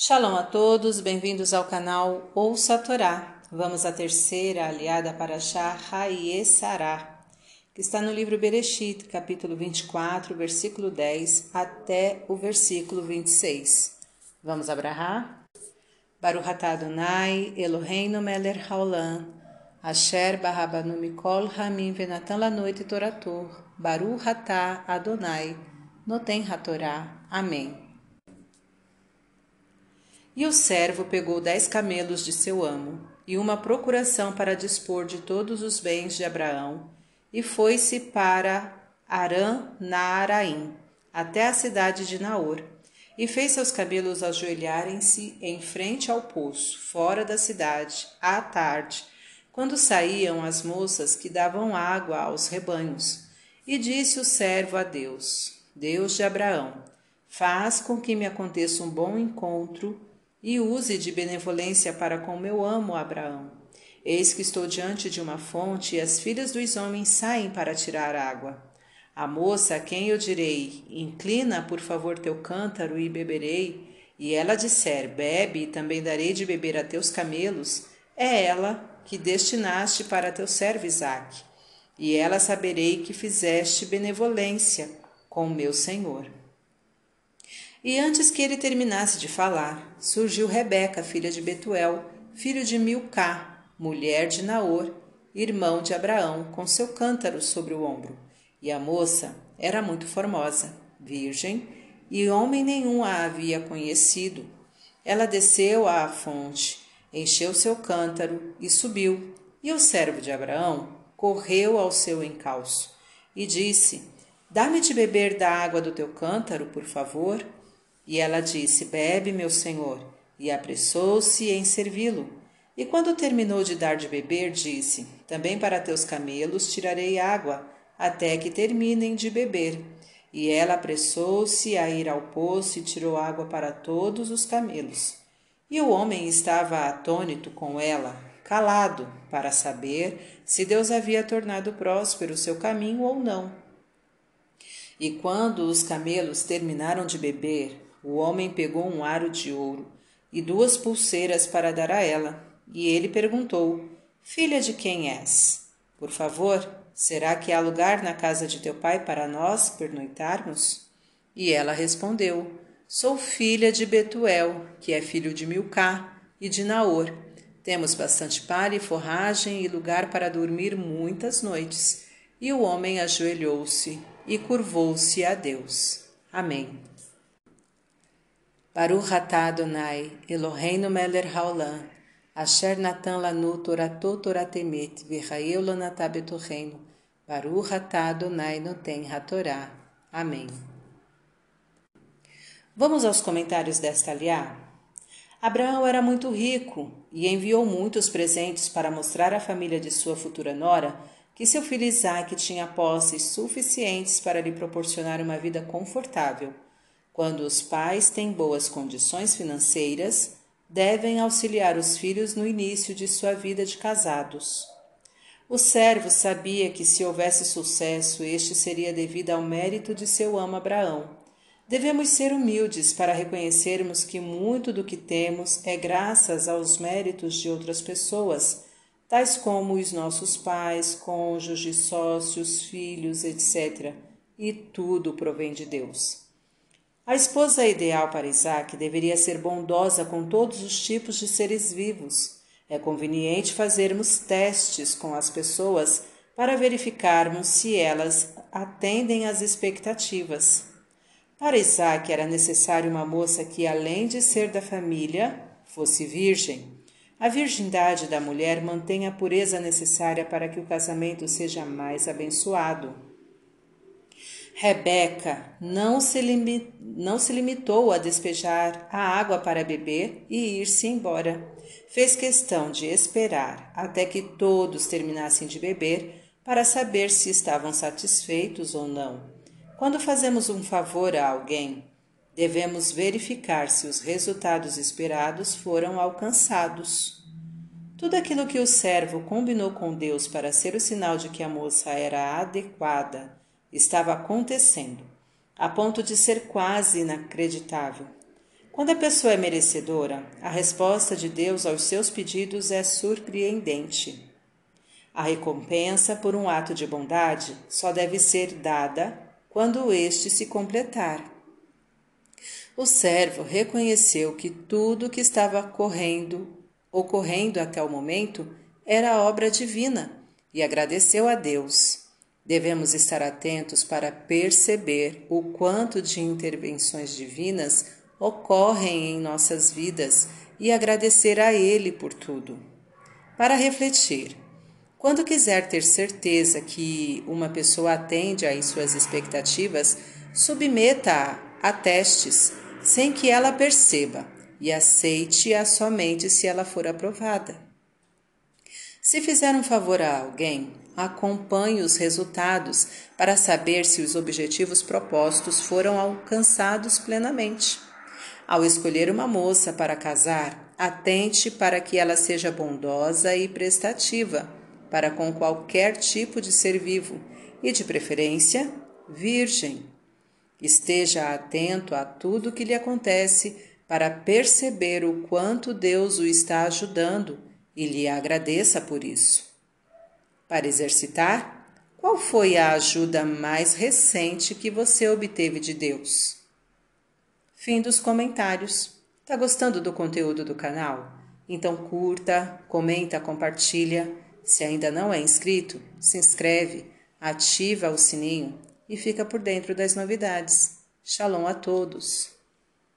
Shalom a todos, bem-vindos ao canal Ouça a Torá. Vamos à terceira aliada para Shah Haie Sará, que está no livro Bereshit, capítulo 24, versículo 10 até o versículo 26. Vamos abrahar? Baruch atah Adonai, Eloheinu melech haolam, Asher barabanu mikol hamim venatan la noite torator, Baruch atah Adonai, noten hatorá. Amém. E o servo pegou dez camelos de seu amo, e uma procuração para dispor de todos os bens de Abraão, e foi-se para Arã Naaraim, até a cidade de Naor, e fez seus camelos ajoelharem-se em frente ao poço, fora da cidade, à tarde, quando saíam as moças que davam água aos rebanhos. E disse o servo a Deus: Deus de Abraão, faz com que me aconteça um bom encontro e use de benevolência para com meu amo Abraão. Eis que estou diante de uma fonte e as filhas dos homens saem para tirar água. A moça a quem eu direi: Inclina, por favor, teu cântaro e beberei, e ela disser: Bebe, e também darei de beber a teus camelos, é ela que destinaste para teu servo Isaque. E ela saberei que fizeste benevolência com meu senhor. E antes que ele terminasse de falar, surgiu Rebeca, filha de Betuel, filho de Milcá, mulher de Naor, irmão de Abraão, com seu cântaro sobre o ombro. E a moça era muito formosa, virgem, e homem nenhum a havia conhecido. Ela desceu à fonte, encheu seu cântaro e subiu. E o servo de Abraão correu ao seu encalço e disse: Dá-me de beber da água do teu cântaro, por favor. E ela disse: Bebe, meu senhor. E apressou-se em servi-lo. E quando terminou de dar de beber, disse: Também para teus camelos tirarei água, até que terminem de beber. E ela apressou-se a ir ao poço e tirou água para todos os camelos. E o homem estava atônito com ela, calado, para saber se Deus havia tornado próspero o seu caminho ou não. E quando os camelos terminaram de beber, o homem pegou um aro de ouro e duas pulseiras para dar a ela, e ele perguntou: Filha de quem és? Por favor, será que há lugar na casa de teu pai para nós pernoitarmos? E ela respondeu: Sou filha de Betuel, que é filho de Milcá e de Naor. Temos bastante palha e forragem e lugar para dormir muitas noites. E o homem ajoelhou-se e curvou-se a Deus. Amém. Baruch atah Adonai, Eloheinu melech haolam, asher natan lanu toratot toratemet, v'chaeu lanatah betocheinu, Baruch atah Adonai noten hatorá. Amém. Vamos aos comentários desta aliá? Abraão era muito rico e enviou muitos presentes para mostrar à família de sua futura nora que seu filho Isaac tinha posses suficientes para lhe proporcionar uma vida confortável quando os pais têm boas condições financeiras, devem auxiliar os filhos no início de sua vida de casados. O servo sabia que se houvesse sucesso, este seria devido ao mérito de seu amo Abraão. Devemos ser humildes para reconhecermos que muito do que temos é graças aos méritos de outras pessoas, tais como os nossos pais, cônjuges, sócios, filhos, etc. E tudo provém de Deus. A esposa ideal para Isaac deveria ser bondosa com todos os tipos de seres vivos. É conveniente fazermos testes com as pessoas para verificarmos se elas atendem às expectativas. Para Isaac era necessário uma moça que, além de ser da família, fosse virgem. A virgindade da mulher mantém a pureza necessária para que o casamento seja mais abençoado. Rebeca não se, não se limitou a despejar a água para beber e ir-se embora. Fez questão de esperar até que todos terminassem de beber para saber se estavam satisfeitos ou não. Quando fazemos um favor a alguém, devemos verificar se os resultados esperados foram alcançados. Tudo aquilo que o servo combinou com Deus para ser o sinal de que a moça era adequada estava acontecendo, a ponto de ser quase inacreditável. Quando a pessoa é merecedora, a resposta de Deus aos seus pedidos é surpreendente. A recompensa por um ato de bondade só deve ser dada quando este se completar. O servo reconheceu que tudo que estava correndo, ocorrendo até o momento era obra divina e agradeceu a Deus. Devemos estar atentos para perceber o quanto de intervenções divinas ocorrem em nossas vidas e agradecer a Ele por tudo. Para refletir, quando quiser ter certeza que uma pessoa atende às suas expectativas, submeta-a a testes sem que ela perceba e aceite-a somente se ela for aprovada. Se fizer um favor a alguém, acompanhe os resultados para saber se os objetivos propostos foram alcançados plenamente. Ao escolher uma moça para casar, atente para que ela seja bondosa e prestativa para com qualquer tipo de ser vivo e, de preferência, virgem. Esteja atento a tudo que lhe acontece para perceber o quanto Deus o está ajudando e lhe agradeça por isso. Para exercitar, qual foi a ajuda mais recente que você obteve de Deus? Fim dos comentários. Tá gostando do conteúdo do canal? Então curta, comenta, compartilha se ainda não é inscrito, se inscreve, ativa o sininho e fica por dentro das novidades. Shalom a todos!